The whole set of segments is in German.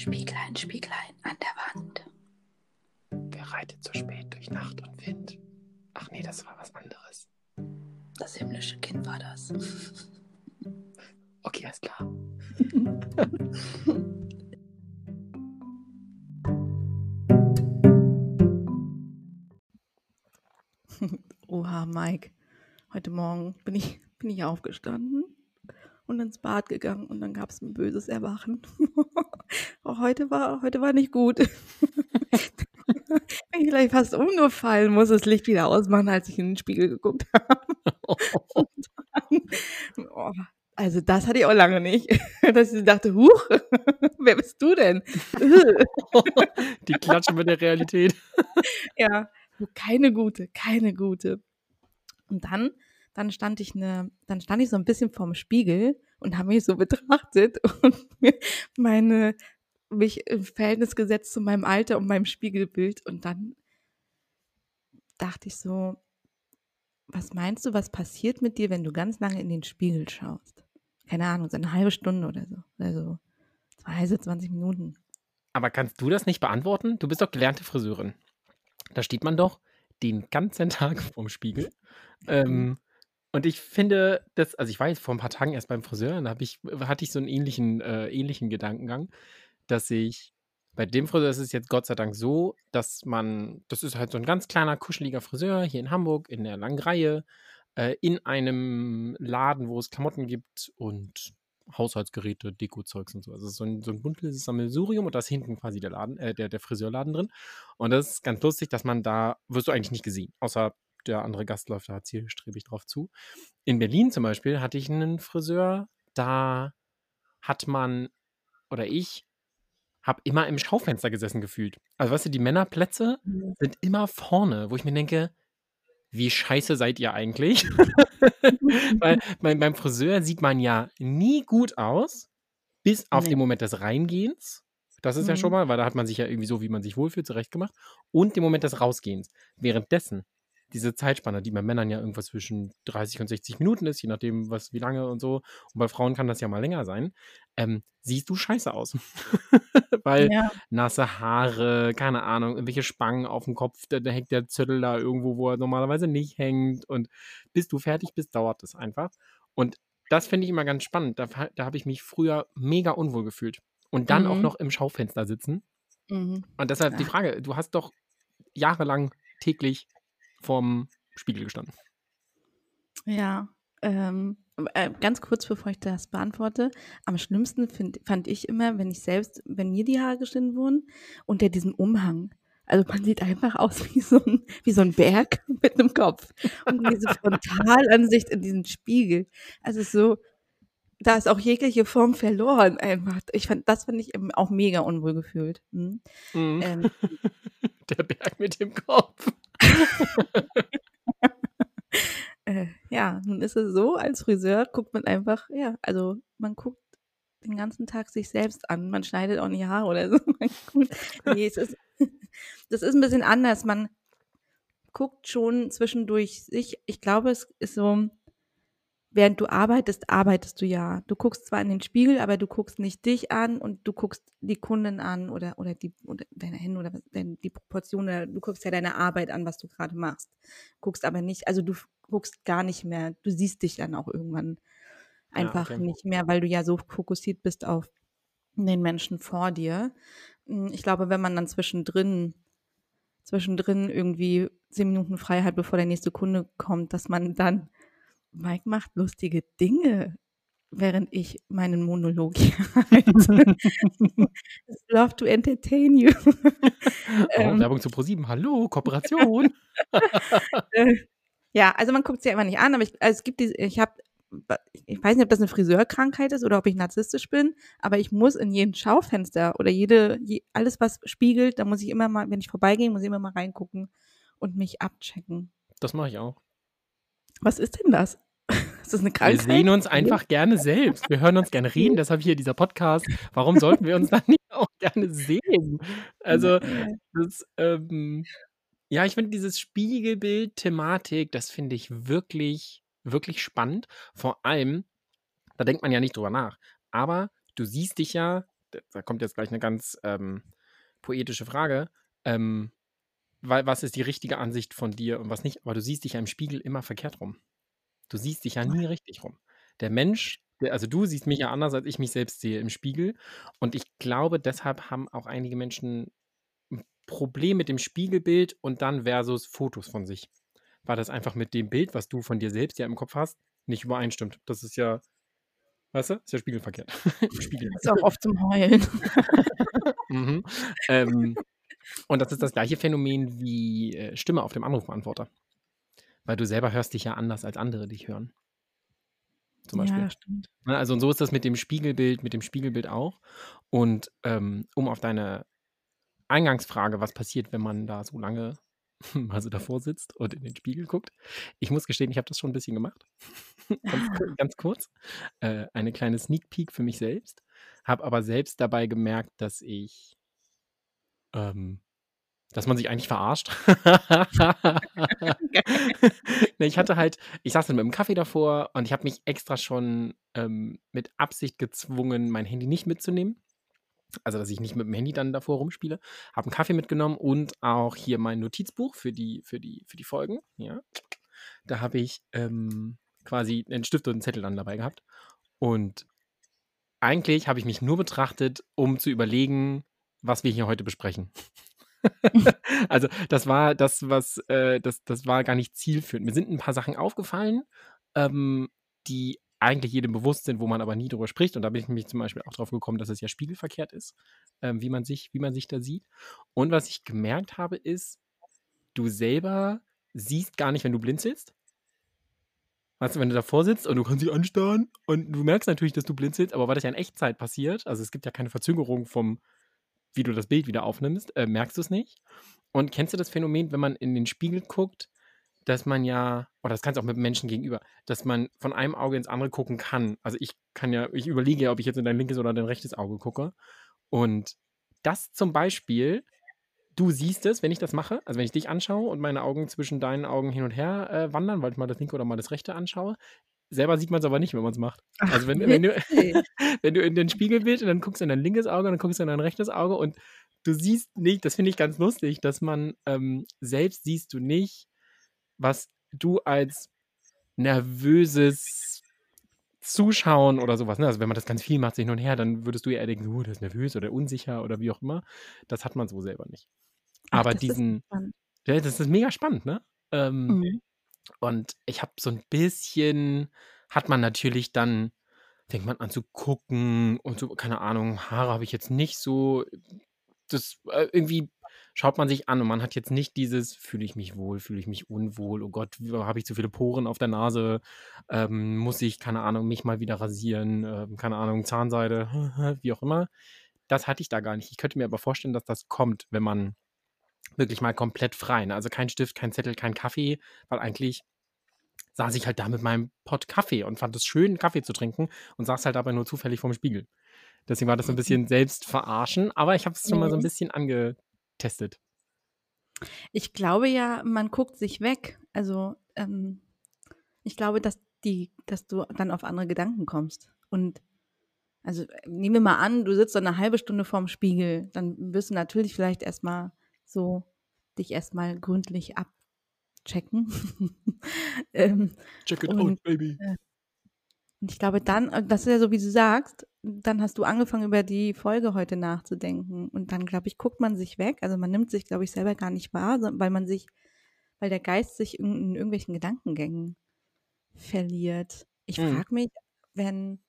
Spieglein, Spieglein an der Wand. Wer reitet so spät durch Nacht und Wind? Ach nee, das war was anderes. Das himmlische Kind war das. Okay, alles klar. Oha, Mike. Heute Morgen bin ich, bin ich aufgestanden und ins Bad gegangen und dann gab es ein böses Erwachen. Auch heute war, heute war nicht gut. bin ich gleich fast umgefallen, muss das Licht wieder ausmachen, als ich in den Spiegel geguckt habe. Dann, oh, also das hatte ich auch lange nicht, dass ich dachte, huch, wer bist du denn? Die klatschen mit der Realität. ja, keine gute, keine gute. Und dann, dann stand ich eine, dann stand ich so ein bisschen vorm Spiegel und habe mich so betrachtet und meine mich im Verhältnis gesetzt zu meinem Alter und meinem Spiegelbild und dann dachte ich so, was meinst du, was passiert mit dir, wenn du ganz lange in den Spiegel schaust? Keine Ahnung, so eine halbe Stunde oder so. Also 20, 20 Minuten. Aber kannst du das nicht beantworten? Du bist doch gelernte Friseurin. Da steht man doch den ganzen Tag vorm Spiegel. Ähm, und ich finde, das, also ich war jetzt vor ein paar Tagen erst beim Friseur und da ich, hatte ich so einen ähnlichen, äh, ähnlichen Gedankengang, dass ich bei dem Friseur ist es jetzt Gott sei Dank so, dass man, das ist halt so ein ganz kleiner, kuscheliger Friseur hier in Hamburg in der langen Reihe, äh, in einem Laden, wo es Klamotten gibt und Haushaltsgeräte, Dekozeugs und so. Also so ein, so ein buntes Sammelsurium und da ist hinten quasi der Laden, äh, der, der Friseurladen drin. Und das ist ganz lustig, dass man da, wirst du eigentlich nicht gesehen, außer der andere Gast läuft da zielstrebig drauf zu. In Berlin zum Beispiel hatte ich einen Friseur, da hat man, oder ich, habe immer im Schaufenster gesessen gefühlt. Also weißt du, die Männerplätze Mhm. sind immer vorne, wo ich mir denke, wie scheiße seid ihr eigentlich? Weil beim, beim Friseur sieht man ja nie gut aus, bis auf Nee. den Moment des Reingehens. Das ist ja schon Mhm. mal, weil da hat man sich ja irgendwie so, wie man sich wohlfühlt, zurechtgemacht. Und den Moment des Rausgehens. Währenddessen, diese Zeitspanne, die bei Männern ja irgendwas zwischen 30 und 60 Minuten ist, je nachdem, was, wie lange und so. Und bei Frauen kann das ja mal länger sein. Ähm, siehst du scheiße aus. Weil Ja. nasse Haare, keine Ahnung, irgendwelche Spangen auf dem Kopf, da, da hängt der Zettel da irgendwo, wo er normalerweise nicht hängt. Und bis du fertig bist, dauert das einfach. Und das finde ich immer ganz spannend. Da, da habe ich mich früher mega unwohl gefühlt. Und dann auch Mhm. noch im Schaufenster sitzen. Mhm. Und deshalb die Ah. Frage, du hast doch jahrelang täglich vorm Spiegel gestanden. Ja, ähm, äh, ganz kurz bevor ich das beantworte. Am schlimmsten find, fand ich immer, wenn ich selbst, wenn mir die Haare geschnitten wurden, unter diesem Umhang. Also man sieht einfach aus wie so ein, wie so ein Berg mit einem Kopf. Und diese Frontalansicht in diesem Spiegel. Also so, da ist auch jegliche Form verloren einfach. Ich fand, das fand ich eben auch mega unwohl gefühlt. Hm? Mhm. Ähm, Der Berg mit dem Kopf. Äh, ja, nun ist es so, als Friseur guckt man einfach, ja, also man guckt den ganzen Tag sich selbst an. Man schneidet auch nicht Haare oder so. Nee, es ist, das ist ein bisschen anders. Man guckt schon zwischendurch sich. Ich glaube, es ist so, während du arbeitest, arbeitest du ja. Du guckst zwar in den Spiegel, aber du guckst nicht dich an und du guckst die Kunden an oder, oder die, oder deine Hände oder die Proportion oder du guckst ja deine Arbeit an, was du gerade machst. Guckst aber nicht, also du guckst gar nicht mehr, du siehst dich dann auch irgendwann Ja, einfach okay. nicht mehr, weil du ja so fokussiert bist auf den Menschen vor dir. Mm, Ich glaube, wenn man dann zwischendrin, zwischendrin irgendwie zehn Minuten frei hat, bevor der nächste Kunde kommt, dass man dann, Mike macht lustige Dinge, während ich meinen Monolog hier halte. Love to entertain you. Ähm, Werbung zu ProSieben. Hallo, Kooperation. Äh, ja, also man guckt sie einfach nicht an, aber ich, also es gibt diese, ich habe, ich weiß nicht, ob das eine Friseurkrankheit ist oder ob ich narzisstisch bin, aber ich muss in jeden Schaufenster oder jede, je, alles was spiegelt, da muss ich immer mal, wenn ich vorbeigehe, muss ich immer mal reingucken und mich abchecken. Das mache ich auch. Was ist denn das? Ist das eine Wir Krankheit? sehen uns einfach gerne selbst. Wir hören uns gerne reden, deshalb hier dieser Podcast. Warum sollten wir uns dann nicht auch gerne sehen? Also, das, ähm, ja, ich finde dieses Spiegelbild-Thematik, das finde ich wirklich, wirklich spannend. Vor allem, da denkt man ja nicht drüber nach. Aber du siehst dich ja da kommt jetzt gleich eine ganz ähm, poetische Frage. Ähm, was ist die richtige Ansicht von dir und was nicht? Aber du siehst dich ja im Spiegel immer verkehrt rum. Du siehst dich ja nie richtig rum. Der Mensch, der, also du siehst mich ja anders, als ich mich selbst sehe im Spiegel. Und ich glaube, deshalb haben auch einige Menschen ein Problem mit dem Spiegelbild und dann versus Fotos von sich. Weil das einfach mit dem Bild, was du von dir selbst ja im Kopf hast, nicht übereinstimmt. Das ist ja, weißt du, ist ja spiegelverkehrt. Spiegel. Das ist auch oft zum Heulen. mhm. ähm, und das ist das gleiche Phänomen wie äh, Stimme auf dem Anrufbeantworter. Weil du selber hörst dich ja anders, als andere dich hören. Zum Beispiel. Ja, stimmt. Ne, also und so ist das mit dem Spiegelbild, mit dem Spiegelbild auch. Und ähm, um auf deine Eingangsfrage, was passiert, wenn man da so lange also davor sitzt und in den Spiegel guckt. Ich muss gestehen, ich habe das schon ein bisschen gemacht. ganz, ganz, kurz. Äh, eine kleine Sneak Peek für mich selbst. Habe aber selbst dabei gemerkt, dass ich ähm, dass man sich eigentlich verarscht. ne, ich hatte halt, ich saß dann mit dem Kaffee davor und ich habe mich extra schon ähm, mit Absicht gezwungen, mein Handy nicht mitzunehmen. Also, dass ich nicht mit dem Handy dann davor rumspiele. Habe einen Kaffee mitgenommen und auch hier mein Notizbuch für die, für die, für die Folgen. Ja. Da habe ich ähm, quasi einen Stift und einen Zettel dann dabei gehabt. Und eigentlich habe ich mich nur betrachtet, um zu überlegen, was wir hier heute besprechen. also das war das, was äh, das, das war gar nicht zielführend. Mir sind ein paar Sachen aufgefallen, ähm, die eigentlich jedem bewusst sind, wo man aber nie drüber spricht. Und da bin ich nämlich zum Beispiel auch drauf gekommen, dass es ja spiegelverkehrt ist, ähm, wie, man sich, wie man sich da sieht. Und was ich gemerkt habe, ist, du selber siehst gar nicht, wenn du blinzelst. Weißt du, wenn du davor sitzt und du kannst dich anstarren und du merkst natürlich, dass du blinzelst, aber weil das ja in Echtzeit passiert, also es gibt ja keine Verzögerung vom, wie du das Bild wieder aufnimmst, äh, merkst du es nicht. Und kennst du das Phänomen, wenn man in den Spiegel guckt, dass man ja, oder das kannst du auch mit Menschen gegenüber, dass man von einem Auge ins andere gucken kann. Also ich kann ja, ich überlege ja, ob ich jetzt in dein linkes oder dein rechtes Auge gucke. Und das zum Beispiel, du siehst es, wenn ich das mache, also wenn ich dich anschaue und meine Augen zwischen deinen Augen hin und her äh, wandern, weil ich mal das linke oder mal das rechte anschaue, selber sieht man es aber nicht, wenn man es macht. Also wenn, wenn, du, wenn du in den Spiegel bist und dann guckst du in dein linkes Auge und dann guckst du in dein rechtes Auge und du siehst nicht, das finde ich ganz lustig, dass man ähm, selbst siehst du nicht, was du als nervöses Zuschauen oder sowas, ne? also wenn man das ganz viel macht, hin und her, dann würdest du ja eher denken, oh, der ist nervös oder unsicher oder wie auch immer. Das hat man so selber nicht. Aber Ach, diesen, ja, das ist mega spannend, ne? Ähm, mhm. Und ich habe so ein bisschen, hat man natürlich dann, fängt man an zu gucken und so, keine Ahnung, Haare habe ich jetzt nicht so. Das äh, irgendwie schaut man sich an und man hat jetzt nicht dieses, fühle ich mich wohl, fühle ich mich unwohl, oh Gott, habe ich zu viele Poren auf der Nase, ähm, muss ich, keine Ahnung, mich mal wieder rasieren, äh, keine Ahnung, Zahnseide, wie auch immer. Das hatte ich da gar nicht. Ich könnte mir aber vorstellen, dass das kommt, wenn man wirklich mal komplett frei. Ne? Also kein Stift, kein Zettel, kein Kaffee, weil eigentlich saß ich halt da mit meinem Pott Kaffee und fand es schön, Kaffee zu trinken und saß halt aber nur zufällig vorm Spiegel. Deswegen war das so ein bisschen selbst verarschen, aber ich habe es schon mal so ein bisschen angetestet. Ich glaube ja, man guckt sich weg. Also ähm, ich glaube, dass die, dass du dann auf andere Gedanken kommst. Und also nehmen wir mal an, du sitzt so eine halbe Stunde vorm Spiegel, dann wirst du natürlich vielleicht erstmal so dich erstmal gründlich abchecken. ähm, Check it und, out, baby. Äh, und ich glaube dann, äh, das ist ja so, wie du sagst, dann hast du angefangen, über die Folge heute nachzudenken. Und dann, glaube ich, guckt man sich weg. Also man nimmt sich, glaube ich, selber gar nicht wahr, weil man sich, weil der Geist sich in, in irgendwelchen Gedankengängen verliert. Ich mhm. frage mich, wenn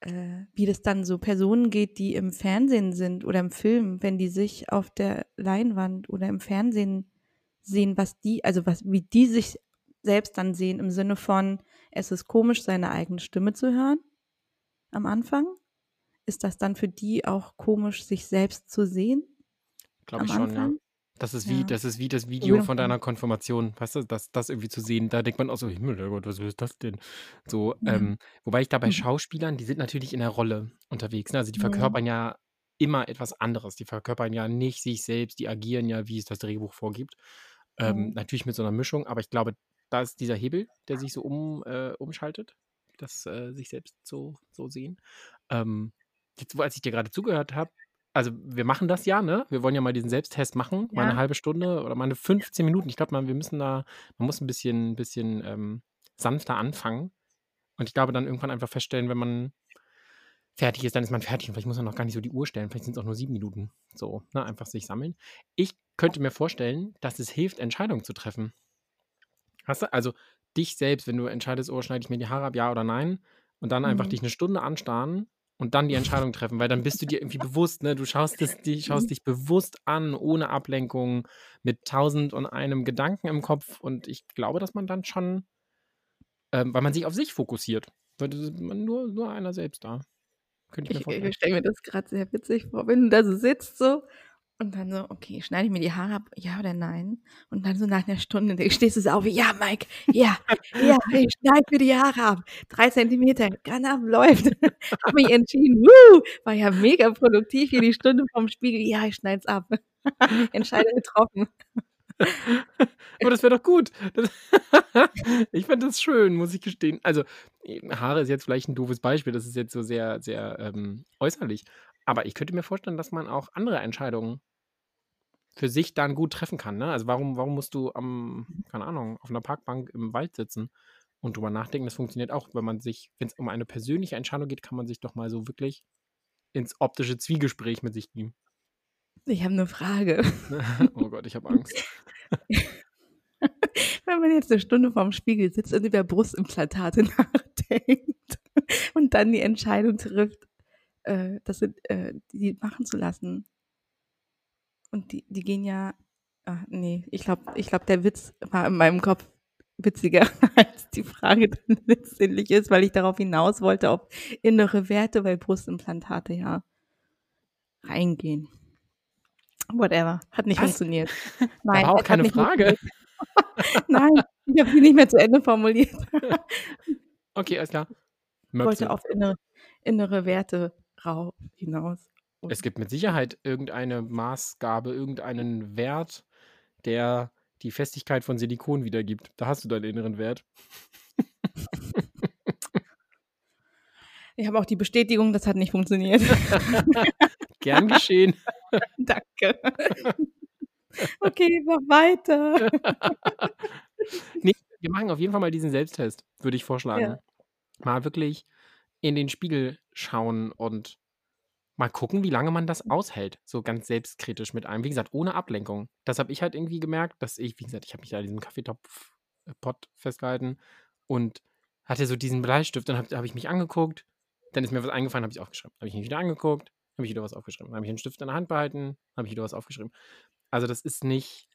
äh, wie das dann so Personen geht, die im Fernsehen sind oder im Film, wenn die sich auf der Leinwand oder im Fernsehen sehen, was die, also was, wie die sich selbst dann sehen, im Sinne von, es ist komisch, seine eigene Stimme zu hören am Anfang. Ist das dann für die auch komisch, sich selbst zu sehen? Glaube ich schon, Anfang? ja. Das ist wie, ja. das ist wie das Video von deiner Konfirmation, weißt du, das, das irgendwie zu sehen. Da denkt man auch so, Himmel, Gott, was ist das denn? So, ja. ähm, wobei ich da bei mhm. Schauspielern, die sind natürlich in der Rolle unterwegs. Ne? Also die verkörpern ja. ja immer etwas anderes. Die verkörpern ja nicht sich selbst, die agieren ja, wie es das Drehbuch vorgibt. Ähm. Natürlich mit so einer Mischung, aber ich glaube, da ist dieser Hebel, der sich so um, äh, umschaltet, das äh, sich selbst so, so sehen. Ähm, jetzt, wo als ich dir gerade zugehört habe, also wir machen das ja, ne? Wir wollen ja mal diesen Selbsttest machen, mal eine Ja. halbe Stunde oder mal eine 15 Minuten. Ich glaube mal, wir müssen da, man muss ein bisschen, bisschen ähm, sanfter anfangen. Und ich glaube dann irgendwann einfach feststellen, wenn man fertig ist, dann ist man fertig. Und vielleicht muss man noch gar nicht so die Uhr stellen. Vielleicht sind es auch nur sieben Minuten. So, ne? Einfach sich sammeln. Ich könnte mir vorstellen, dass es hilft, Entscheidungen zu treffen. Hast du, also dich selbst, wenn du entscheidest, oh, schneide ich mir die Haare ab, ja oder nein, und dann einfach Mhm. dich eine Stunde anstarren und dann die Entscheidung treffen, weil dann bist du dir irgendwie bewusst, ne? Du schaust, es, die, schaust dich bewusst an, ohne Ablenkung, mit tausend und einem Gedanken im Kopf. Und ich glaube, dass man dann schon, ähm, weil man sich auf sich fokussiert. Weil nur, nur einer selbst da. Könnte ich mir Ich, vorstellen. ich stelle mir das gerade sehr witzig vor, wenn du da so sitzt so und dann so, okay, schneide ich mir die Haare ab, ja oder nein? Und dann so nach einer Stunde stehst du so auf, ja, Mike, ja, ja, ich schneide mir die Haare ab. Drei Zentimeter, kann ab, läuft. Hab mich entschieden, wuh, war ja mega produktiv hier die Stunde vom Spiegel, ja, ich schneide es ab. Entscheidung getroffen. Aber das wäre doch gut. Das ich fand das schön, muss ich gestehen. Also, Haare ist jetzt vielleicht ein doofes Beispiel. Das ist jetzt so sehr, sehr ähm, äußerlich. Aber ich könnte mir vorstellen, dass man auch andere Entscheidungen für sich dann gut treffen kann. Ne? Also, warum, warum musst du am, keine Ahnung, auf einer Parkbank im Wald sitzen und drüber nachdenken? Das funktioniert auch, wenn man sich, wenn es um eine persönliche Entscheidung geht, kann man sich doch mal so wirklich ins optische Zwiegespräch mit sich geben. Ich habe eine Frage. oh Gott, ich habe Angst. Wenn man jetzt eine Stunde vorm Spiegel sitzt und über Brustimplantate nachdenkt und dann die Entscheidung trifft, äh, das sind, äh, die machen zu lassen. Und die, die gehen ja, ach, nee, ich glaube, ich glaub, der Witz war in meinem Kopf witziger, als die Frage dann letztendlich ist, weil ich darauf hinaus wollte, auf innere Werte, weil Brustimplantate ja reingehen. Whatever, hat nicht Was? funktioniert. Nein, war auch keine Frage. Nein, ich habe sie nicht mehr zu Ende formuliert. Okay, alles klar. Ich wollte Möpse. auf innere, innere Werte rau hinaus. Es gibt mit Sicherheit irgendeine Maßgabe, irgendeinen Wert, der die Festigkeit von Silikon wiedergibt. Da hast du deinen inneren Wert. Ich habe auch die Bestätigung, das hat nicht funktioniert. Gern geschehen. Danke. Okay, mach weiter. nee, wir machen auf jeden Fall mal diesen Selbsttest, würde ich vorschlagen. Ja. Mal wirklich in den Spiegel schauen und mal gucken, wie lange man das aushält. So ganz selbstkritisch mit einem. Wie gesagt, ohne Ablenkung. Das habe ich halt irgendwie gemerkt, dass ich, wie gesagt, ich habe mich da an diesem Kaffeetopf-Pot festgehalten und hatte so diesen Bleistift. Dann habe hab ich mich angeguckt. Dann ist mir was eingefallen, habe ich aufgeschrieben. Habe ich mich wieder angeguckt, habe ich wieder was aufgeschrieben. Dann habe ich einen Stift in der Hand behalten, habe ich wieder was aufgeschrieben. Also das ist nicht,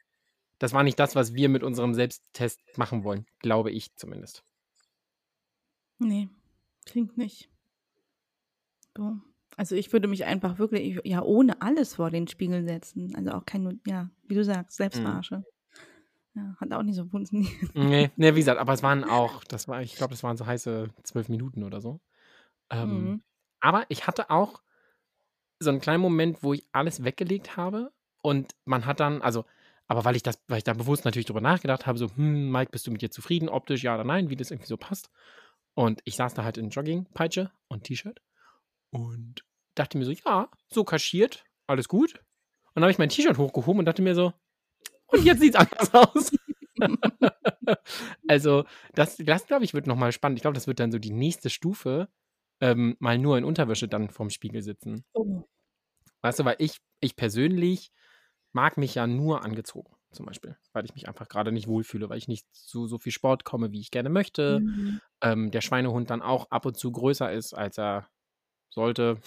das war nicht das, was wir mit unserem Selbsttest machen wollen. Glaube ich zumindest. Nee, klingt nicht. So. Also ich würde mich einfach wirklich, ja, ohne alles vor den Spiegel setzen. Also auch kein, ja, wie du sagst, Selbstverarsche. Ja, hat auch nicht so funktioniert. Nee, nee, wie gesagt, aber es waren auch, das war, ich glaube, das waren so heiße zwölf Minuten oder so. Ähm, Mhm. Aber ich hatte auch so einen kleinen Moment, wo ich alles weggelegt habe und man hat dann, also, aber weil ich das, weil ich da bewusst natürlich drüber nachgedacht habe, so, hm, Mike, bist du mit dir zufrieden, optisch, ja oder nein, wie das irgendwie so passt. Und ich saß da halt in Joggingpeitsche und T-Shirt und dachte mir so, ja, so kaschiert, alles gut. Und dann habe ich mein T-Shirt hochgehoben und dachte mir so, und jetzt sieht's anders aus. also, das, das glaube ich, wird nochmal spannend. Ich glaube, das wird dann so die nächste Stufe, ähm, mal nur in Unterwäsche dann vorm Spiegel sitzen. Oh. Weißt du, weil ich, ich persönlich mag mich ja nur angezogen, zum Beispiel. Weil ich mich einfach gerade nicht wohlfühle, weil ich nicht zu so viel Sport komme, wie ich gerne möchte. Mhm. Ähm, der Schweinehund dann auch ab und zu größer ist, als er sollte.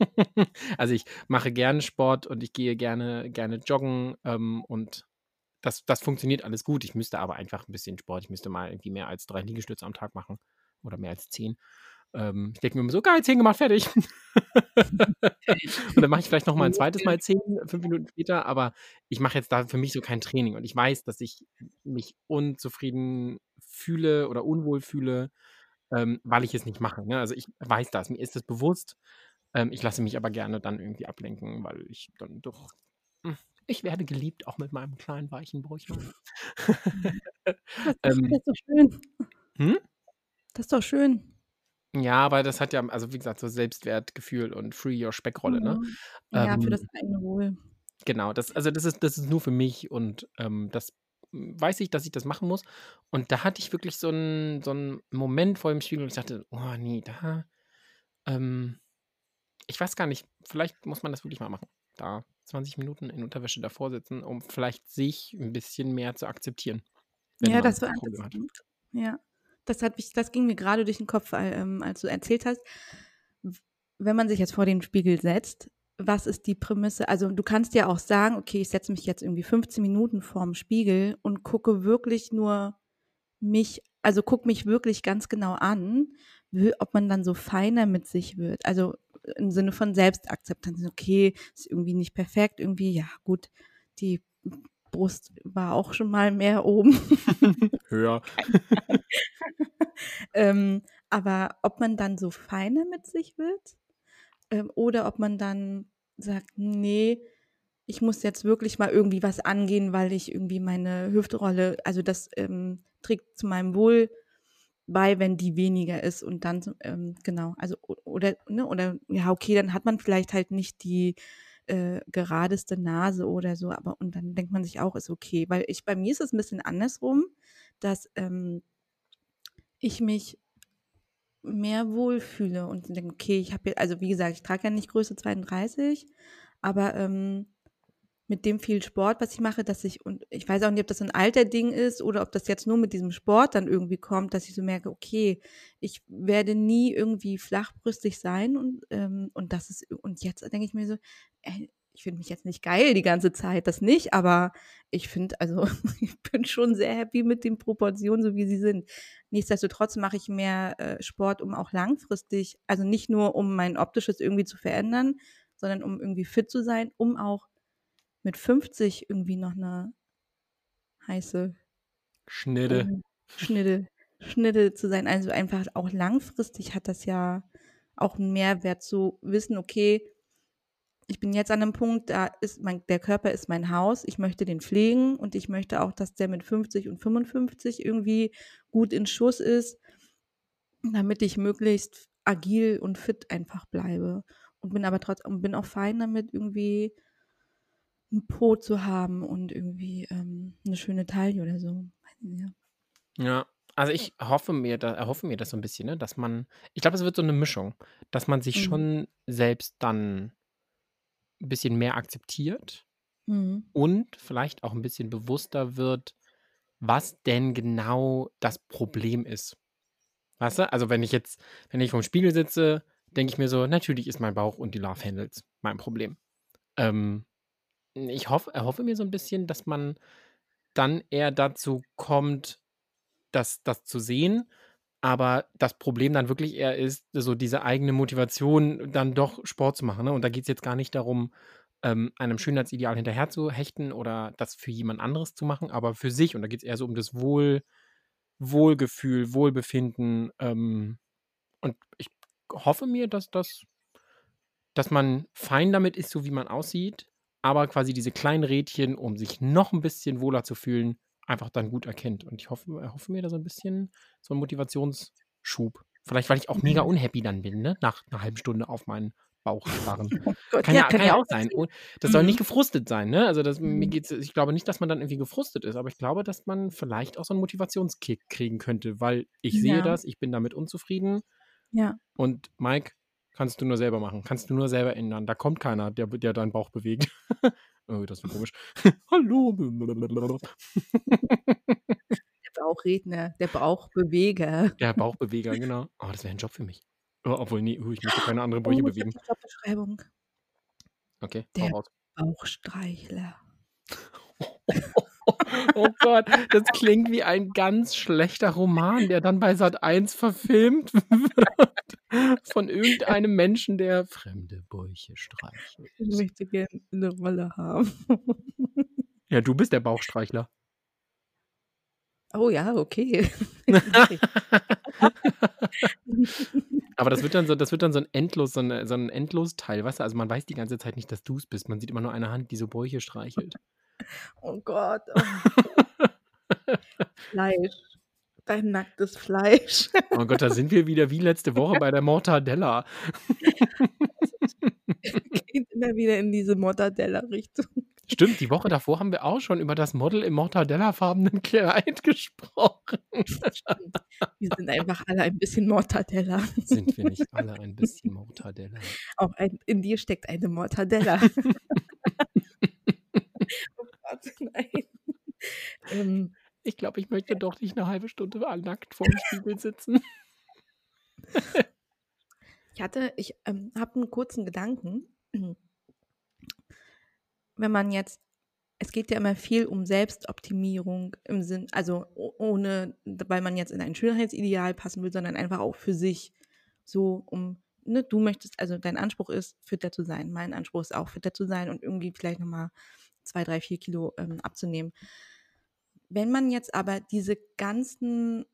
also ich mache gerne Sport und ich gehe gerne, gerne joggen ähm, und das, das funktioniert alles gut. Ich müsste aber einfach ein bisschen Sport. Ich müsste mal irgendwie mehr als drei Liegestütze am Tag machen oder mehr als zehn. Ähm, ich denke mir immer so, geil, zehn gemacht, fertig. und dann mache ich vielleicht noch mal ein zweites Mal zehn, fünf Minuten später, aber ich mache jetzt da für mich so kein Training und ich weiß, dass ich mich unzufrieden fühle oder unwohl fühle, ähm, weil ich es nicht mache. Ne? Also ich weiß das, mir ist es bewusst. Ähm, ich lasse mich aber gerne dann irgendwie ablenken, weil ich dann doch. Hm, Ich werde geliebt, auch mit meinem kleinen weichen. Das, Ähm, das ist doch schön. hm? Das ist doch schön. Ja, aber das hat ja also, wie gesagt, so Selbstwertgefühl und Free Your Speck-Rolle, ne? Mhm. Ja, für das Ähm eigene Wohl. Genau, das also, das ist das ist nur für mich und, ähm, das weiß ich, dass ich das machen muss. Und da hatte ich wirklich so 'n so 'n Moment vor dem Spiegel, wo ich dachte: „Oh ne, da ähm, ich weiß gar nicht, vielleicht muss man das wirklich mal machen. Da 20 Minuten in Unterwäsche davor sitzen, um vielleicht sich 'n bisschen mehr zu akzeptieren, Ja, das war gut. Ja, das hat mich das ging mir grade durch den Kopf, ähm, als du erzählt hast. Wenn man sich jetzt vor den Spiegel setzt, was ist die Prämisse? Also, du kannst ja auch sagen: „Okay, ich setze mich jetzt irgendwie 15 Minuten vorm Spiegel und gucke wirklich nur mich also, gucke mich wirklich ganz genau an, ob man dann so feiner mit sich wird.“ Also, im Sinne von Selbstakzeptanz. Okay, ist irgendwie nicht perfekt, irgendwie, ja gut, die Brust war auch schon mal mehr oben. Höher. Ähm, aber ob man dann so feiner mit sich wird, ähm, oder ob man dann sagt: „Ne, ich muss jetzt wirklich mal irgendwie was angehen, weil ich irgendwie meine Hüftrolle also, das, ähm, trägt zu meinem Wohl bei, wenn die weniger ist“ und dann ähm, genau, also oder ne, oder ja, okay, dann hat man vielleicht halt nicht die, äh, geradeste Nase oder so, aber und dann denkt man sich auch, ist okay. Weil ich bei mir ist es 'n bisschen andersrum, dass, ähm ich mich mehr wohlfühle und denke: „Okay, ich habe ja“ also, wie gesagt, ich trage ja nicht Größe 32, aber, ähm, mit dem viel Sport, was ich mache, dass ich und ich weiß auch nicht, ob das 'n Alterding ist oder ob das jetzt nur mit diesem Sport dann irgendwie kommt, dass ich so merke: „Okay, ich werde nie irgendwie flachbrüstig sein“ und, ähm, und das ist und jetzt denke ich mir so: „Ey, ich finde mich jetzt nicht geil die ganze Zeit, das nicht, aber ich finde also, ich bin schon sehr happy mit den Proportionen, so wie sie sind.“ Nichtsdestotrotz mache ich mehr, äh, Sport, um auch langfristig also, nicht nur, um mein Optisches irgendwie zu verändern, sondern um irgendwie fit zu sein, um auch mit 50 irgendwie noch 'ne heiße Schnitte. ähm, Schnitte Schnitte zu sein. Also, einfach auch langfristig hat das ja auch 'n Mehrwert zu wissen: „Okay, ich bin jetzt an 'nem Punkt, da ist mein der Körper ist mein Haus, ich möchte den pflegen und ich möchte auch, dass der mit 50 und 55 irgendwie gut in Schuss ist, damit ich möglichst agil und fit einfach bleibe und bin aber trotz und bin auch fein damit, irgendwie 'n Po zu haben und irgendwie, ähm, 'ne schöne Taille oder so. Ja. Ja, also, ich hoffe mir da erhoffe mir das so 'n bisschen, ne, dass man ich glaube, es wird so 'ne Mischung, dass man sich Mhm. schon selbst dann 'n bisschen mehr akzeptiert Mhm. und vielleicht auch 'n bisschen bewusster wird, was denn genau das Problem ist. Weißt du? Also, wenn ich jetzt wenn ich vorm Spiegel sitze, denke ich mir so: „Natürlich ist mein Bauch und die Love Handles mein Problem.“ Ähm, ich hoffe erhoffe mir so 'n bisschen, dass man dann eher dazu kommt, das das zu sehen, aber das Problem dann wirklich eher ist, so diese eigene Motivation, dann doch Sport zu machen, ne? Und da geht's jetzt gar nicht darum, ähm, einem Schönheitsideal hinterherzuhechten oder das für jemand anderes zu machen, aber für sich. Und da geht's eher so um das Wohl Wohlgefühl, Wohlbefinden, ähm, und ich hoffe mir, dass das dass man fein damit ist, so wie man aussieht, aber quasi diese kleinen Rädchen, um sich noch 'n bisschen wohler zu fühlen, einfach dann gut erkennt. Und ich hoffe erhoffe mir da so 'n bisschen so 'n Motivationsschub. Vielleicht, weil ich auch mega Mhm. unhappy dann bin, ne, nach 'ner halben Stunde auf meinen Bauch starren. Oh Gott, Kann ja, kann ja auch sein. Und das soll nicht Mhm. gefrustet sein, ne? Also, das mir Mhm. geht's ich glaube nicht, dass man dann irgendwie gefrustet ist, aber ich glaube, dass man vielleicht auch so 'n Motivationskick kriegen könnte, weil ich sehe Ja. das, ich bin damit unzufrieden Ja. und Mike, kannst du nur selber machen, kannst du nur selber ändern. Da kommt keiner, der der deinen Bauch bewegt. Oh, das war komisch. Hallo. Der Bauchredner, der Bauchbeweger. Der Bauchbeweger, genau. Oh, das wäre 'n Job für mich. Oh, obwohl, ne, oh, ich möchte keine anderen Bäuche Oh, bewegen. Jobbeschreibung. Okay, Der. Bauchstreichler. Oh Gott, das klingt wie ein ganz schlechter Roman, der dann bei Sat.1 verfilmt wird von irgendeinem Menschen, der fremde Bäuche streichelt. Ich möchte gern 'ne Rolle haben. Ja, du bist der Bauchstreichler. Oh ja, okay. Aber das wird dann so das wird dann so 'n endlos so 'ne so 'n Endlosteil, weißt du? Also, man weiß die ganze Zeit nicht, dass du's bist. Man sieht immer nur eine Hand, die so Bäuche streichelt. Oh Gott, oh. Fleisch. Dein nacktes Fleisch. Oh Gott, da sind wir wieder wie letzte Woche bei der Mortadella. Geht immer wieder in diese Mortadella-Richtung. Stimmt, die Woche davor haben wir auch schon über das Model im Mortadella-farbenen Kleid gesprochen. Wir sind einfach alle ein bisschen Mortadella. Sind wir nicht alle ein bisschen Mortadella? Auch ein, in dir steckt eine Mortadella. nein. Ähm, Ich glaube, ich möchte doch nicht eine halbe Stunde nackt vorm Spiegel sitzen. Ich hatte, ich ähm, habe einen kurzen Gedanken. Wenn man jetzt, es geht ja immer viel um Selbstoptimierung im Sinn, also ohne, weil man jetzt in ein Schönheitsideal passen will, sondern einfach auch für sich. So um, ne, du möchtest, also dein Anspruch ist, fitter zu sein. Mein Anspruch ist auch, fitter zu sein und irgendwie vielleicht nochmal zwei, drei, vier Kilo ähm, abzunehmen. Wenn man jetzt aber diese ganzen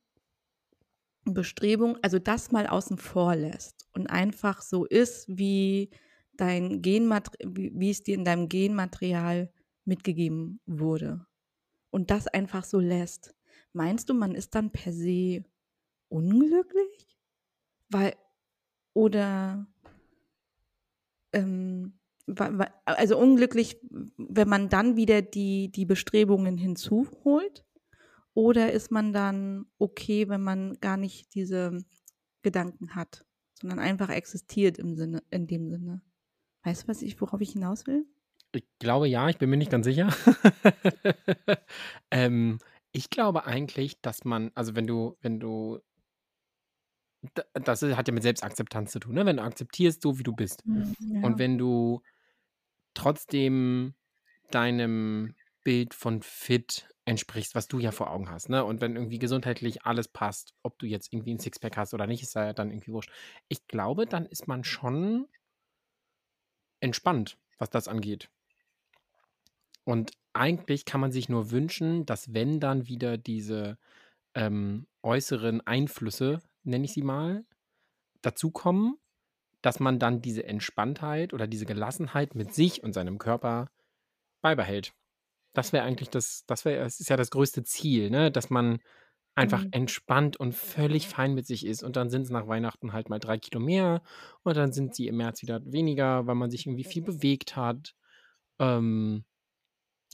Bestrebungen, also das mal außen vor lässt und einfach so ist, wie dein Genmaterial, wie, es dir in deinem Genmaterial mitgegeben wurde und das einfach so lässt, meinst du, man ist dann per se unglücklich? Weil, oder, ähm, also unglücklich, wenn man dann wieder die, die Bestrebungen hinzuholt? Oder ist man dann okay, wenn man gar nicht diese Gedanken hat, sondern einfach existiert im Sinne, in dem Sinne? Weißt du, was ich, worauf ich hinaus will? Ich glaube ja, ich bin mir nicht ganz sicher. ähm, ich glaube eigentlich, dass man, also wenn du, wenn du, das hat ja mit Selbstakzeptanz zu tun, ne? Wenn du akzeptierst, so wie du bist. Ja. Und wenn du trotzdem deinem Bild von fit entsprichst, was du ja vor Augen hast, ne? Und wenn irgendwie gesundheitlich alles passt, ob du jetzt irgendwie ein Sixpack hast oder nicht, ist ja dann irgendwie wurscht. Ich glaube, dann ist man schon entspannt, was das angeht. Und eigentlich kann man sich nur wünschen, dass wenn dann wieder diese ähm, äußeren Einflüsse, nenne ich sie mal, dazukommen, dass man dann diese Entspanntheit oder diese Gelassenheit mit sich und seinem Körper beibehält. Das wäre eigentlich das, das wäre, es ist ja das größte Ziel, ne? Dass man einfach Mhm. entspannt und völlig fein mit sich ist. Und dann sind es nach Weihnachten halt mal drei Kilo mehr und dann sind sie im März wieder weniger, weil man sich irgendwie viel bewegt hat. Ähm,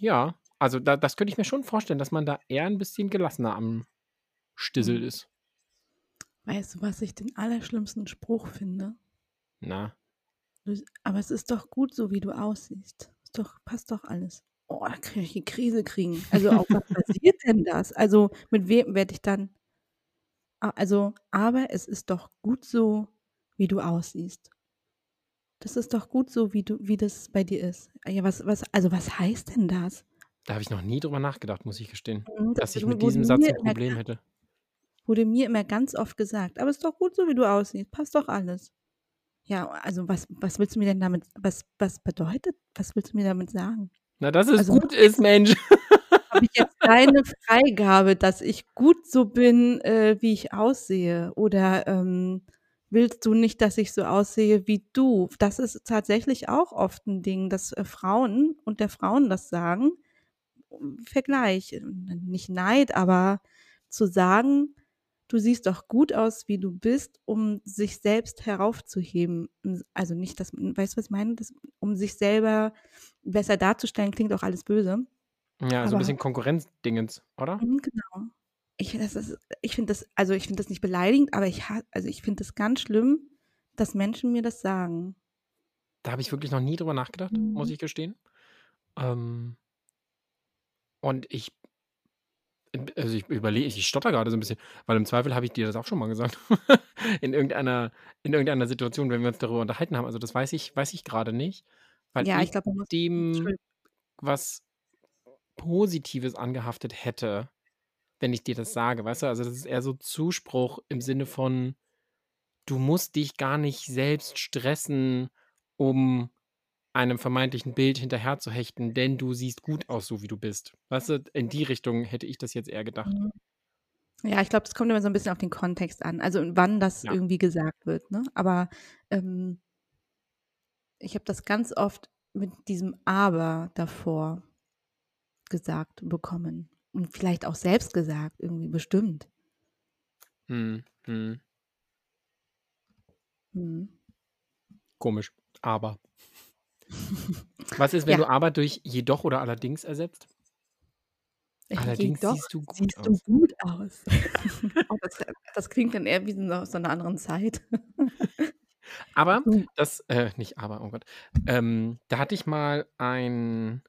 ja, also da, das könnte ich mir schon vorstellen, dass man da eher ein bisschen gelassener am Stissel Mhm. ist. Weißt du, was ich den allerschlimmsten Spruch finde? Na, aber es ist doch gut, so wie du aussiehst. Ist doch, passt doch alles. Oh, da kann ich die Krise kriegen. Also auf was basiert denn das? Also mit wem werde ich dann? Also, aber es ist doch gut so, wie du aussiehst. Das ist doch gut so, wie du, wie das bei dir ist. Ja, was, was, also was heißt denn das? da habe ich noch nie drüber nachgedacht, muss ich gestehen. Mhm, Dass ich mit diesem Satz ein Problem hätte. wurde mir immer ganz oft gesagt, aber es ist doch gut so, wie du aussiehst, passt doch alles. Ja, also was, was willst du mir denn damit, was, was bedeutet, was willst du mir damit sagen? Na, dass es Also gut ist, Mensch. habe ich jetzt keine Freigabe, dass ich gut so bin, äh, wie ich aussehe? Oder ähm, willst du nicht, dass ich so aussehe wie du? Das ist tatsächlich auch oft ein Ding, dass äh, Frauen und der Frauen das sagen. Vergleich, nicht Neid, aber zu sagen, du siehst doch gut aus, wie du bist, um sich selbst heraufzuheben. Also nicht, dass, weißt du, was ich meine? Das, um sich selber besser darzustellen, klingt auch alles böse. Ja, so ein bisschen Konkurrenzdingens, oder? Mhm, genau. Ich, das ist, ich finde das, also ich finde das nicht beleidigend, aber ich, also ich finde das ganz schlimm, dass Menschen mir das sagen. Da habe ich wirklich noch nie drüber nachgedacht, muss Mhm. ich gestehen. Ähm, und ich, also ich überlege, ich stotter gerade so ein bisschen, weil im Zweifel habe ich dir das auch schon mal gesagt. in irgendeiner, in irgendeiner Situation, wenn wir uns darüber unterhalten haben. Also das weiß ich, weiß ich gerade nicht. Weil Ja, ich ich glaube, dem was Positives angehaftet hätte, wenn ich dir das sage, weißt du? Also das ist eher so Zuspruch im Sinne von, du musst dich gar nicht selbst stressen, um einem vermeintlichen Bild hinterherzuhechten, denn du siehst gut aus, so wie du bist. Weißt du, in die Richtung hätte ich das jetzt eher gedacht. Mhm. Ja, ich glaube, das kommt immer so ein bisschen auf den Kontext an, also wann das Ja. irgendwie gesagt wird. Ne? Aber ähm, ich habe das ganz oft mit diesem Aber davor gesagt bekommen und vielleicht auch selbst gesagt, irgendwie bestimmt. Hm, hm. Mhm. Komisch. Aber. Was ist, wenn Ja. du aber durch jedoch oder allerdings ersetzt? Allerdings Jedoch siehst du gut siehst aus. du gut aus. Oh, das, das klingt dann eher wie aus so einer anderen Zeit. Aber das, äh, nicht aber, oh Gott. Ähm, da hatte ich mal ein,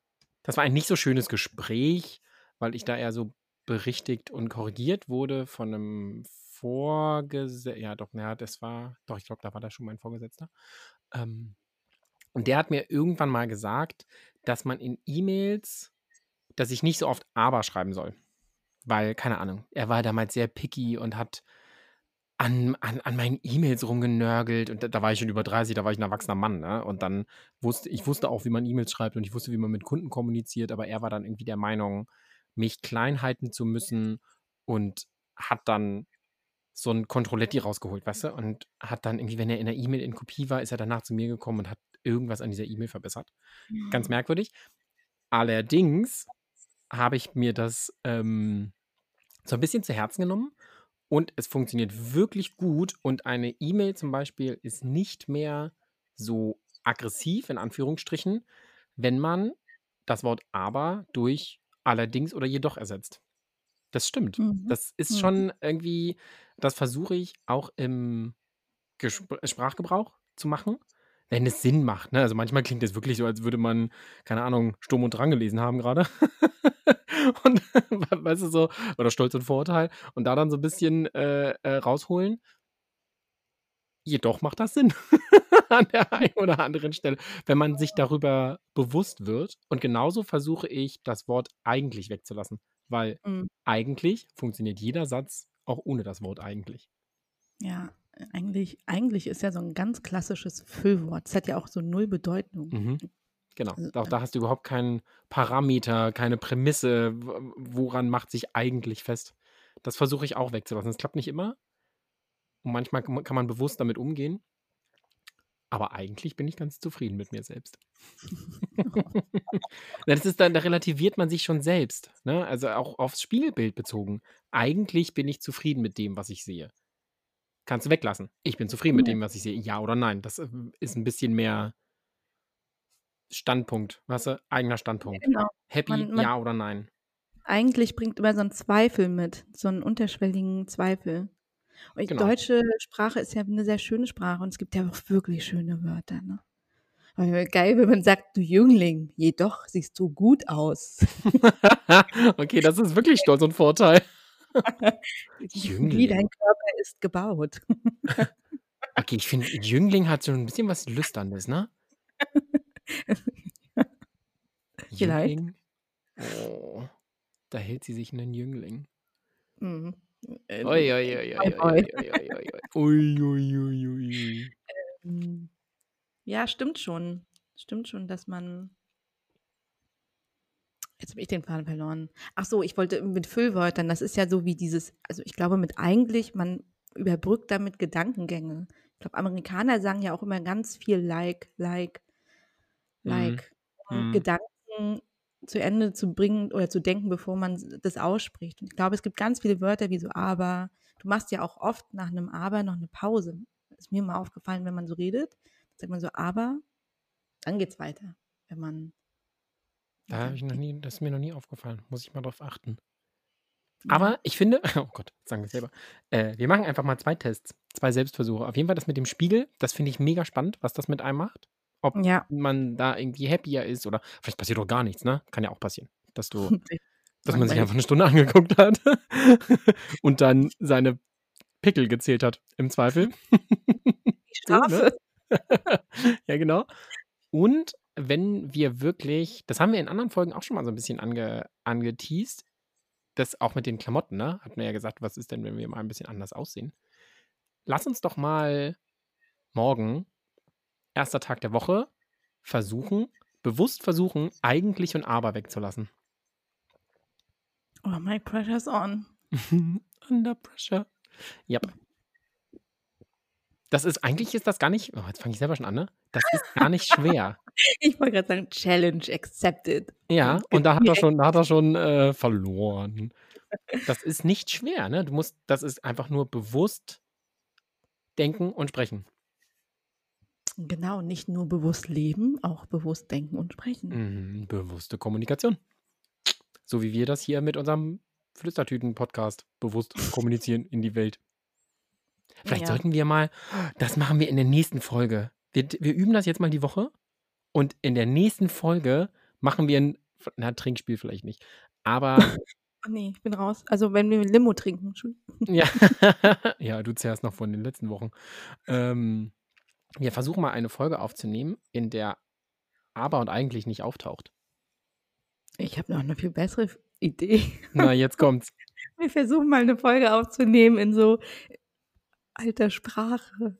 das war ein nicht so schönes Gespräch, weil ich da eher so berichtigt und korrigiert wurde von einem Vorgesetzten. Ja, doch, ja, das war, doch, ich glaube, da war das schon mein Vorgesetzter. Ähm, und der hat mir irgendwann mal gesagt, dass man in E-Mails, dass ich nicht so oft aber schreiben soll. Weil, keine Ahnung, er war damals sehr picky und hat an, an, an meinen E-Mails rumgenörgelt und da, da war ich schon über 30, da war ich ein erwachsener Mann, ne? Und dann wusste ich wusste auch, wie man E-Mails schreibt und ich wusste, wie man mit Kunden kommuniziert, aber er war dann irgendwie der Meinung, mich klein halten zu müssen und hat dann so ein Controletti rausgeholt, weißt du? Und hat dann irgendwie, wenn er in der E-Mail in Kopie war, ist er danach zu mir gekommen und hat irgendwas an dieser E-Mail verbessert. Ganz merkwürdig. Allerdings habe ich mir das ähm, so ein bisschen zu Herzen genommen und es funktioniert wirklich gut und eine E-Mail zum Beispiel ist nicht mehr so aggressiv, in Anführungsstrichen, wenn man das Wort aber durch allerdings oder jedoch ersetzt. Das stimmt. Mhm. Das ist Mhm. schon irgendwie, das versuche ich auch im Gespr Sprachgebrauch zu machen, wenn es Sinn macht. Ne? Also manchmal klingt es wirklich so, als würde man, keine Ahnung, Sturm und Drang gelesen haben gerade. und weißt du so, oder Stolz und Vorurteil. Und da dann so ein bisschen äh, äh, rausholen. Jedoch macht das Sinn an der einen oder anderen Stelle, wenn man sich darüber bewusst wird. Und genauso versuche ich, das Wort eigentlich wegzulassen. Weil Mhm. eigentlich funktioniert jeder Satz auch ohne das Wort eigentlich. Ja, eigentlich, eigentlich ist ja so ein ganz klassisches Füllwort. Es hat ja auch so null Bedeutung. Mhm. Genau. Also, Auch da hast du überhaupt keinen Parameter, keine Prämisse, woran macht sich eigentlich fest. Das versuche ich auch wegzulassen. Es klappt nicht immer. Und manchmal kann man- bewusst damit umgehen. Aber eigentlich bin ich ganz zufrieden mit mir selbst. Das ist dann, da relativiert man sich schon selbst. Ne? Also auch aufs Spiegelbild bezogen. Eigentlich bin ich zufrieden mit dem, was ich sehe. Kannst du weglassen. Ich bin zufrieden mit dem, was ich sehe. Ja oder nein. Das äh, ist ein bisschen mehr Standpunkt. Weißt du? Eigener Standpunkt. Genau. Happy, Man, man ja oder nein. eigentlich bringt immer so einen Zweifel mit, so einen unterschwelligen Zweifel. Und die Genau. deutsche Sprache ist ja eine sehr schöne Sprache und es gibt ja auch wirklich schöne Wörter. Ne? Geil, wenn man sagt, du Jüngling, jedoch siehst du gut aus. okay, das ist wirklich Stolz und Vorteil. Wie dein Körper ist gebaut. Okay, ich finde, Jüngling hat so ein bisschen was Lüsternes, ne? Vielleicht. Jüngling. Oh, da hält sie sich einen Jüngling. Mhm. Ja, stimmt schon. Stimmt schon, dass man. Jetzt habe ich den Faden verloren. Ach so, ich wollte mit Füllwörtern, das ist ja so wie dieses, also ich glaube mit eigentlich, man überbrückt damit Gedankengänge. Ich glaube, Amerikaner sagen ja auch immer ganz viel like, like, Mhm. like, um Mhm. Gedanken zu Ende zu bringen oder zu denken, bevor man das ausspricht. Und ich glaube, es gibt ganz viele Wörter wie so aber. Du machst ja auch oft nach einem aber noch eine Pause. Ist mir mal aufgefallen, wenn man so redet, sagt man so aber, dann geht's weiter. Wenn man Da habe ich noch nie, das ist mir noch nie aufgefallen. Muss ich mal drauf achten. Aber ich finde, oh Gott, sagen wir es selber. Äh, wir machen einfach mal zwei Tests, zwei Selbstversuche. Auf jeden Fall das mit dem Spiegel, das finde ich mega spannend, was das mit einem macht. Ob ja, man da irgendwie happier ist oder vielleicht passiert doch gar nichts, ne? Kann ja auch passieren, dass du, dass man sich einfach eine Stunde angeguckt hat und dann seine Pickel gezählt hat, im Zweifel. Die ne? Strafe. ja, genau. Und wenn wir wirklich, das haben wir in anderen Folgen auch schon mal so ein bisschen ange, angeteased, das auch mit den Klamotten, ne? Hatten wir ja gesagt, was ist denn, wenn wir mal ein bisschen anders aussehen? Lass uns doch mal morgen, erster Tag der Woche, versuchen, bewusst versuchen, eigentlich und aber wegzulassen. Oh, my pressure's on. Under pressure. Yep. Das ist, eigentlich ist das gar nicht, oh, jetzt fange ich selber schon an, ne? Das ist gar nicht schwer. Ich wollte gerade sagen, Challenge accepted. Ja, Und und da hat er schon, da hat er schon äh, verloren. das ist nicht schwer, ne? Du musst, das ist einfach nur bewusst denken und sprechen. Genau, nicht nur bewusst leben, auch bewusst denken und sprechen. Mhm, bewusste Kommunikation. So wie wir das hier mit unserem Flüstertüten-Podcast bewusst kommunizieren in die Welt. Vielleicht Ja. sollten wir mal, das machen wir in der nächsten Folge. Wir, wir üben das jetzt mal die Woche und in der nächsten Folge machen wir ein, na, Trinkspiel vielleicht nicht, aber nee, ich bin raus. Also wenn wir Limo trinken. Ja, ja, du zehrst noch von den letzten Wochen. Ähm, wir versuchen mal eine Folge aufzunehmen, in der aber und eigentlich nicht auftaucht. Ich habe noch eine viel bessere Idee. Na, jetzt kommt's. Wir versuchen mal eine Folge aufzunehmen in so alter Sprache.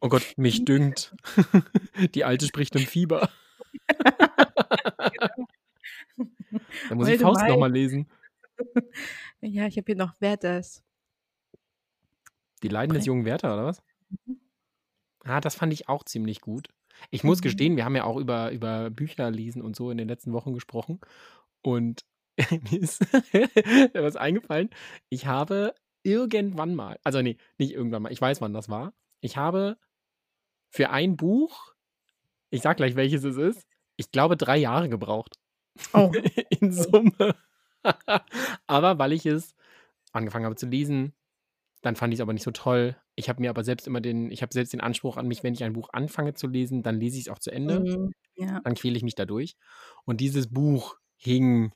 Oh Gott, mich dünkt. Die Alte spricht im Fieber. Da muss ich Holde Faust nochmal lesen. ja, ich habe hier noch Werthers. Die Leiden des jungen Werther, oder was? Mhm. Ah, das fand ich auch ziemlich gut. Ich muss Mhm. gestehen, wir haben ja auch über, über Bücher lesen und so in den letzten Wochen gesprochen. Und mir ist was eingefallen. Ich habe irgendwann mal, also nee, nicht irgendwann mal, ich weiß, wann das war. Ich habe für ein Buch, ich sag gleich, welches es ist, ich glaube, drei Jahre gebraucht. Oh, in Summe. aber weil ich es angefangen habe zu lesen, dann fand ich es aber nicht so toll. Ich habe mir aber selbst immer den, ich habe selbst den Anspruch an mich, wenn ich ein Buch anfange zu lesen, dann lese ich es auch zu Ende. mhm. ja. Dann quäle ich mich da durch. Und dieses Buch hing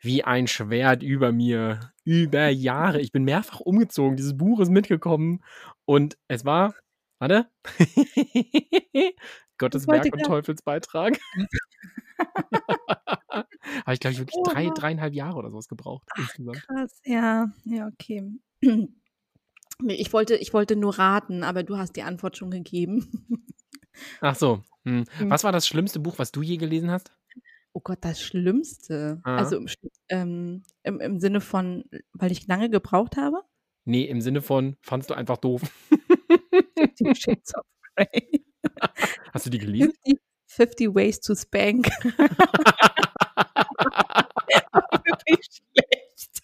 wie ein Schwert über mir. Über Jahre. Ich bin mehrfach umgezogen. Dieses Buch ist mitgekommen. Und es war, warte. Gottes Werk und Teufelsbeitrag. Habe ich, glaube ich, wirklich drei, Oha. dreieinhalb Jahre oder sowas gebraucht. Ach, insgesamt. krass. Ja, ja, okay. Ich wollte, ich wollte nur raten, aber du hast die Antwort schon gegeben. Ach so. Hm. Hm. Was war das schlimmste Buch, was du je gelesen hast? Oh Gott, das Schlimmste. Ah. Also im, ähm, im, im Sinne von, weil ich lange gebraucht habe? Nee, im Sinne von, fandst du einfach doof. Fifty Shades of Grey. Hast du die gelesen? 50, 50 Ways to Spank. Wirklich schlecht.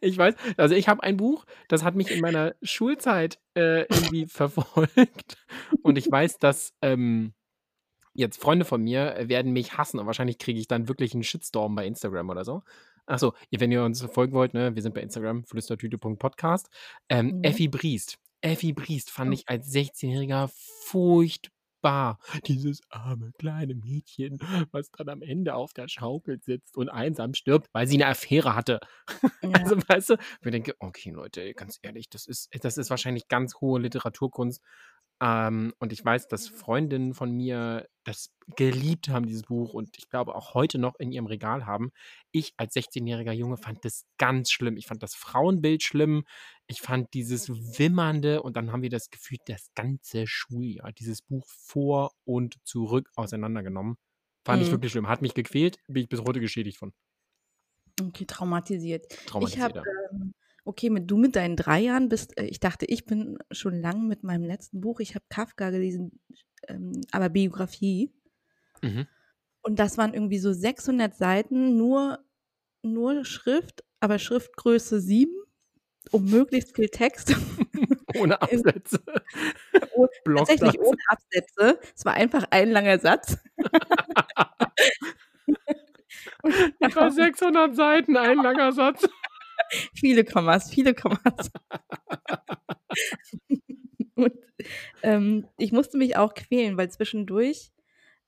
Ich weiß, also ich habe ein Buch, das hat mich in meiner Schulzeit äh, irgendwie verfolgt. Und ich weiß, dass ähm, jetzt Freunde von mir äh, werden mich hassen und wahrscheinlich kriege ich dann wirklich einen Shitstorm bei Instagram oder so. Achso, wenn ihr uns folgen wollt, ne, wir sind bei Instagram, flüstertüte.podcast. Ähm, Mhm. Effi Briest. Effi Briest fand Oh. ich als 16-Jähriger furchtbar. Dieses arme kleine Mädchen, was dann am Ende auf der Schaukel sitzt und einsam stirbt, weil sie eine Affäre hatte. Ja. Also, weißt du, ich denke, okay, Leute, ganz ehrlich, das ist, das ist wahrscheinlich ganz hohe Literaturkunst. Ähm, und ich weiß, dass Freundinnen von mir das geliebt haben, dieses Buch, und ich glaube auch heute noch in ihrem Regal haben. Ich als 16-jähriger Junge fand das ganz schlimm. Ich fand das Frauenbild schlimm. Ich fand dieses Wimmernde, und dann haben wir das Gefühl, das ganze Schuljahr, dieses Buch vor und zurück auseinandergenommen. Fand ich Mhm. wirklich schlimm. Hat mich gequält, bin ich bis heute geschädigt von. Okay, traumatisiert. Ich Traumatisiert. habe, ja. ähm, okay, mit du mit deinen drei Jahren bist, äh, ich dachte, ich bin schon lang mit meinem letzten Buch. Ich habe Kafka gelesen, ähm, aber Biografie. Mhm. Und das waren irgendwie so 600 Seiten, nur, nur Schrift, aber Schriftgröße 7, um möglichst viel Text. Ohne Absätze. Oh, Tatsächlich ohne Absätze. Es war einfach ein langer Satz. Über 600 Seiten, ein langer Satz. Viele Kommas, viele Kommas. Und ähm, ich musste mich auch quälen, weil zwischendurch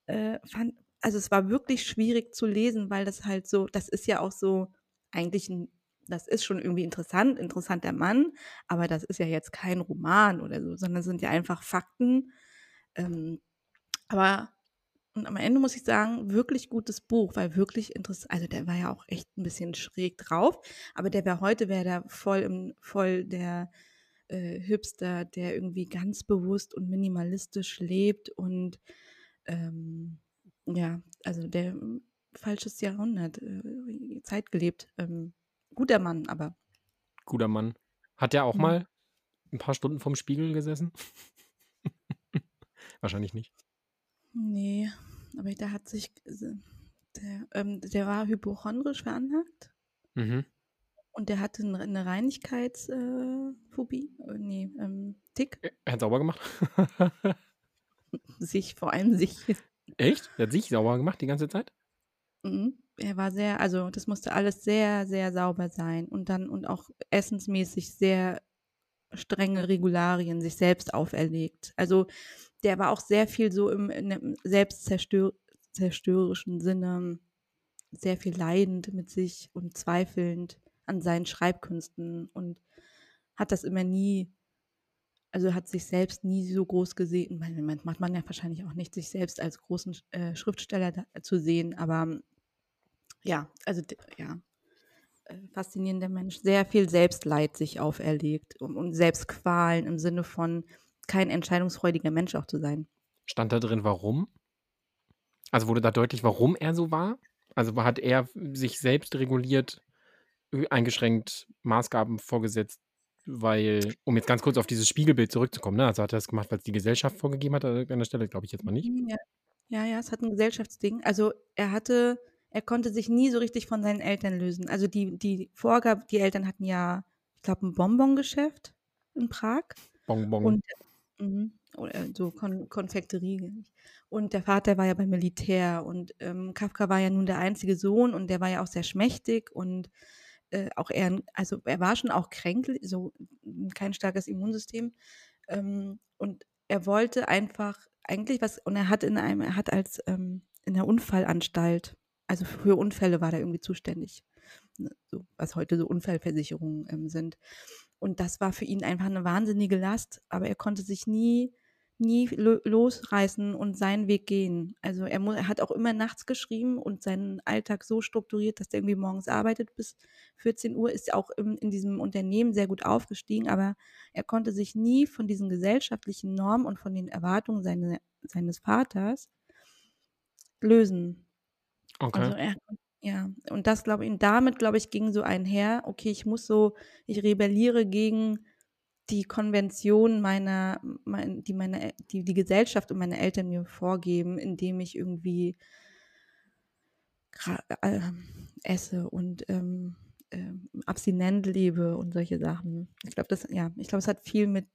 äh, fand, also es war wirklich schwierig zu lesen, weil das halt so, das ist ja auch so eigentlich ein, das ist schon irgendwie interessant, interessanter Mann, aber das ist ja jetzt kein Roman oder so, sondern sind ja einfach Fakten. Ähm, aber und am Ende muss ich sagen, wirklich gutes Buch, weil wirklich interessant, also der war ja auch echt ein bisschen schräg drauf, aber der wäre heute, wäre der voll im, voll der äh, Hipster, der irgendwie ganz bewusst und minimalistisch lebt und ähm, ja, also der ähm, falsches Jahrhundert, äh, Zeit gelebt. Ähm, guter Mann, aber Guter Mann. Hat der auch Mhm. mal ein paar Stunden vorm Spiegel gesessen? Wahrscheinlich nicht. Nee, aber der hat sich, Der, ähm, der war hypochondrisch veranlagt Mhm. und der hatte eine, Reinigkeitsphobie. Äh, nee, ähm, Tick. Er hat sauber gemacht. Sich, vor allem sich. Echt? Er hat sich sauber gemacht die ganze Zeit? Mhm. Er war sehr, also das musste alles sehr, sehr sauber sein und dann und auch essensmäßig sehr strenge Regularien sich selbst auferlegt. Also der war auch sehr viel so im, einem selbstzerstörerischen Sinne, sehr viel leidend mit sich und zweifelnd an seinen Schreibkünsten und hat das immer nie, also hat sich selbst nie so groß gesehen. Meine, macht man ja wahrscheinlich auch nicht, sich selbst als großen äh, Schriftsteller da, zu sehen, aber ja, also ja, faszinierender Mensch, sehr viel Selbstleid sich auferlegt und, und Selbstqualen im Sinne von kein entscheidungsfreudiger Mensch auch zu sein. Stand da drin, warum? Also wurde da deutlich, warum er so war? Also hat er sich selbst reguliert, ö- eingeschränkt Maßgaben vorgesetzt, weil, um jetzt ganz kurz auf dieses Spiegelbild zurückzukommen, ne? also hat er das gemacht, weil es die Gesellschaft vorgegeben hat, an irgendeiner Stelle, glaube ich jetzt mal nicht. Ja. ja, ja, es hat ein Gesellschaftsding. Also er hatte, er konnte sich nie so richtig von seinen Eltern lösen. Also die, die Vorgabe, die Eltern hatten ja, ich glaube, ein Bonbongeschäft in Prag. Bonbon. Und mhm, oder so Kon Konfekterie. Und der Vater war ja beim Militär und ähm, Kafka war ja nun der einzige Sohn und der war ja auch sehr schmächtig und äh, auch er, also er war schon auch kränklich, so kein starkes Immunsystem. Ähm, und er wollte einfach eigentlich was, und er hat in einem, er hat als ähm, in der Unfallanstalt, also für Unfälle war er irgendwie zuständig, ne, so, was heute so Unfallversicherungen ähm, sind. Und das war für ihn einfach eine wahnsinnige Last, aber er konnte sich nie, nie lo losreißen und seinen Weg gehen. Also er, er, hat auch immer nachts geschrieben und seinen Alltag so strukturiert, dass er irgendwie morgens arbeitet bis 14 Uhr, ist auch im, in diesem Unternehmen sehr gut aufgestiegen, aber er konnte sich nie von diesen gesellschaftlichen Normen und von den Erwartungen seine, seines Vaters lösen. Okay. Also er, ja, und das glaube ich, damit glaube ich, ging so einher, okay, ich muss so, ich rebelliere gegen die Konvention meiner, mein, die meine, die, die Gesellschaft und meine Eltern mir vorgeben, indem ich irgendwie äh, esse und ähm, äh, abstinent lebe und solche Sachen. Ich glaube, das, ja, ich glaube, es hat viel mit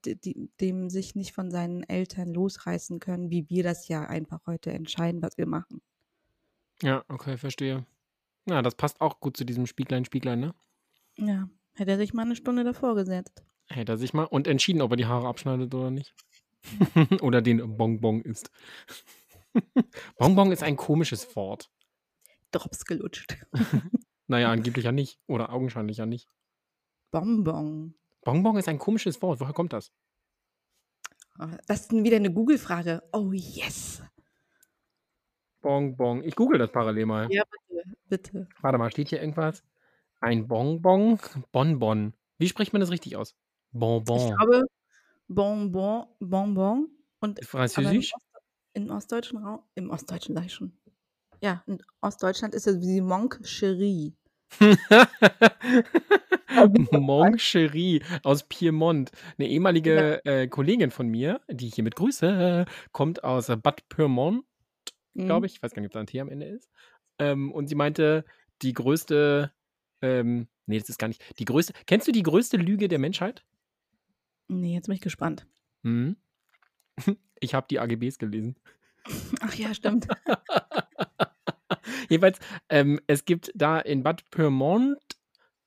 dem sich nicht von seinen Eltern losreißen können, wie wir das ja einfach heute entscheiden, was wir machen. Ja, okay, verstehe. Ja, das passt auch gut zu diesem Spieglein, Spieglein, ne? Ja, hätte er sich mal eine Stunde davor gesetzt. Hätte er sich mal und entschieden, ob er die Haare abschneidet oder nicht. oder den Bonbon isst. Bonbon ist ein komisches Wort. Drops gelutscht. naja, angeblich ja nicht. Oder augenscheinlich ja nicht. Bonbon. Bonbon ist ein komisches Wort. Woher kommt das? Das ist wieder eine Google-Frage. Oh yes. Bonbon. Ich google das parallel mal. Ja, bitte, bitte. Warte mal, steht hier irgendwas? Ein Bonbon? Bonbon. Wie spricht man das richtig aus? Bonbon. Ich glaube, Bonbon, Bonbon. Und Französisch? Im ostdeutschen Raum, im ostdeutschen sag ich schon. Ja, in Ostdeutschland ist es wie Moncherie. Moncherie aus Piemont. Eine ehemalige ja. äh, Kollegin von mir, die ich hiermit grüße, kommt aus Bad Pyrmont, mhm. glaube ich. Ich weiß gar nicht, ob da ein T am Ende ist. Ähm, und sie meinte, die größte, ähm, nee, das ist gar nicht, die größte, kennst du die größte Lüge der Menschheit? Nee, jetzt bin ich gespannt. Mhm. Ich habe die AGBs gelesen. Ach ja, stimmt. Jedenfalls, ähm, es gibt da in Bad Pyrmont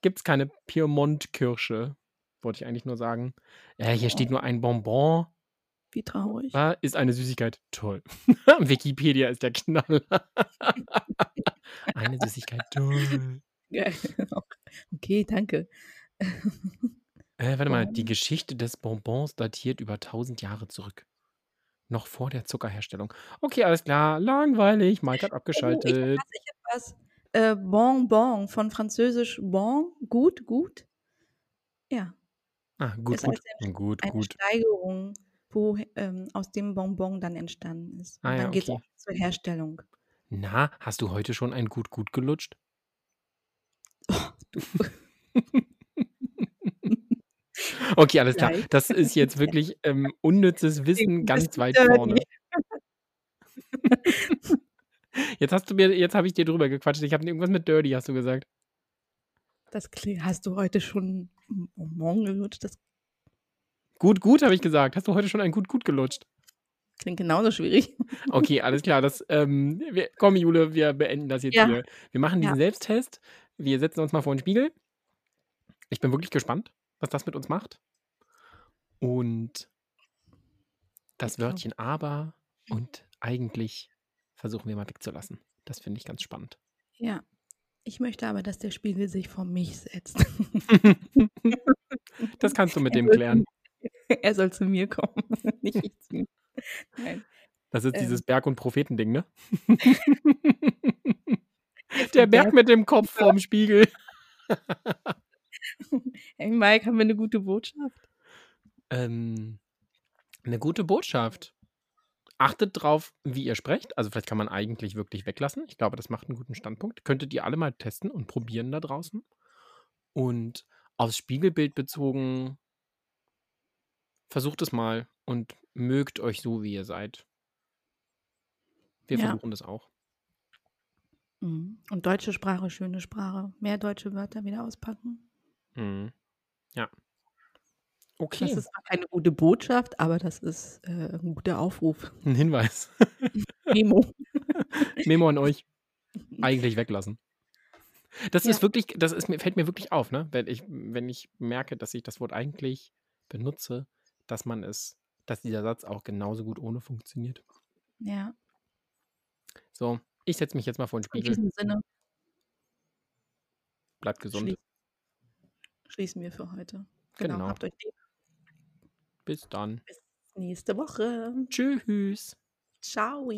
gibt es keine Pyrmont-Kirsche. Wollte ich eigentlich nur sagen. Äh, hier oh. steht nur ein Bonbon. Wie traurig. Ah, ist eine Süßigkeit. Toll. Wikipedia ist der Knall. eine Süßigkeit. Toll. okay, danke. Äh, warte mal, die Geschichte des Bonbons datiert über 1000 Jahre zurück. Noch vor der Zuckerherstellung. Okay, alles klar. Langweilig. Mike hat abgeschaltet. Oh, ich, ich etwas. Äh, Bonbon von französisch Bon. Gut, gut. Ja. Ah, gut, ist gut. Eine, gut, eine gut. Steigerung, wo ähm, aus dem Bonbon dann entstanden ist. Ah, ja, dann geht es okay. auch zur Herstellung. Na, hast du heute schon ein gut, gut gelutscht? Okay, alles klar. Das ist jetzt wirklich ähm, unnützes Wissen ganz weit vorne. Jetzt hast du mir, jetzt habe ich dir drüber gequatscht. Ich habe irgendwas mit Dirty, hast du gesagt. Das hast du heute schon morgen gelutscht. Das Gut, gut, habe ich gesagt. Hast du heute schon ein gut, gut gelutscht? klingt genauso schwierig. Okay, alles klar. Das, ähm, wir, komm, Jule, wir beenden das jetzt Ja. hier. Wir machen diesen Ja. Selbsttest. Wir setzen uns mal vor den Spiegel. Ich bin wirklich gespannt, was das mit uns macht. Und das glaub- Wörtchen aber und eigentlich versuchen wir mal wegzulassen. Das finde ich ganz spannend. Ja. Ich möchte aber, dass der Spiegel sich vor mich setzt. Das kannst du mit dem zu klären. Er soll zu mir kommen, nicht ich zu ihm. Nein. Das ist Ähm. dieses Berg- und Prophetending, ne? Der Der Berg mit dem Kopf vorm Spiegel. Hey Mike, haben wir eine gute Botschaft? Ähm, eine gute Botschaft. Achtet drauf, wie ihr sprecht. Also vielleicht kann man eigentlich wirklich weglassen. Ich glaube, das macht einen guten Standpunkt. Könntet ihr alle mal testen und probieren da draußen. Und aufs Spiegelbild bezogen, versucht es mal und mögt euch so, wie ihr seid. Wir Ja. versuchen das auch. Mhm. Und deutsche Sprache, schöne Sprache. Mehr deutsche Wörter wieder auspacken. Mhm. Ja. Das Okay, ist zwar keine gute Botschaft, aber das ist äh, ein guter Aufruf. ein Hinweis. Memo. Memo an euch. Eigentlich weglassen. Das ist Ja. wirklich, das ist, fällt mir wirklich auf, ne? Wenn ich, wenn ich merke, dass ich das Wort eigentlich benutze, dass man es, dass dieser Satz auch genauso gut ohne funktioniert. Ja. So, ich setze mich jetzt mal vor den In Spiegel. diesem Sinne Bleibt gesund. schließ, schließen wir für heute. Genau. Genau. Habt euch lieb. Bis dann. Bis nächste Woche. Tschüss. Ciao.